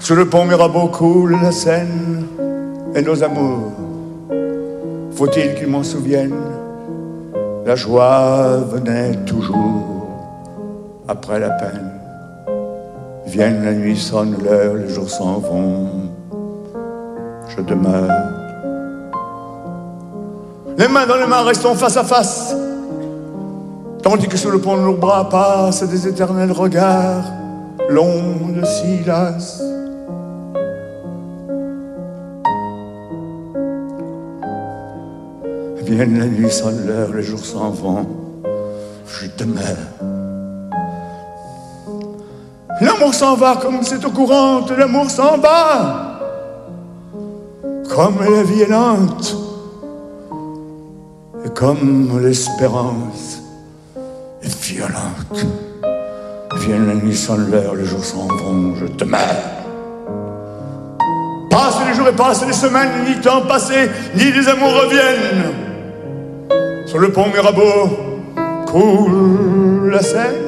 Sur le pont Mirabeau coule la Seine et nos amours. Faut-il qu'ils m'en souviennent? La joie venait toujours après la peine. Vienne la nuit, sonne l'heure, les jours s'en vont. Je demeure. Les mains dans les mains, restons face à face. Tandis que sous le pont de nos bras passent des éternels regards, longs de Silas. Vienne la nuit, sonne l'heure, les jours s'en vont. Je demeure. L'amour s'en va comme c'est au courant, l'amour s'en va. Comme la vie est lente, et comme l'espérance violente. Vienne la nuit, sonne l'heure, les jours s'en vont, je demeure. Passent les jours et passent les semaines, ni temps passé, ni les amours reviennent. Sur le pont Mirabeau coule la Seine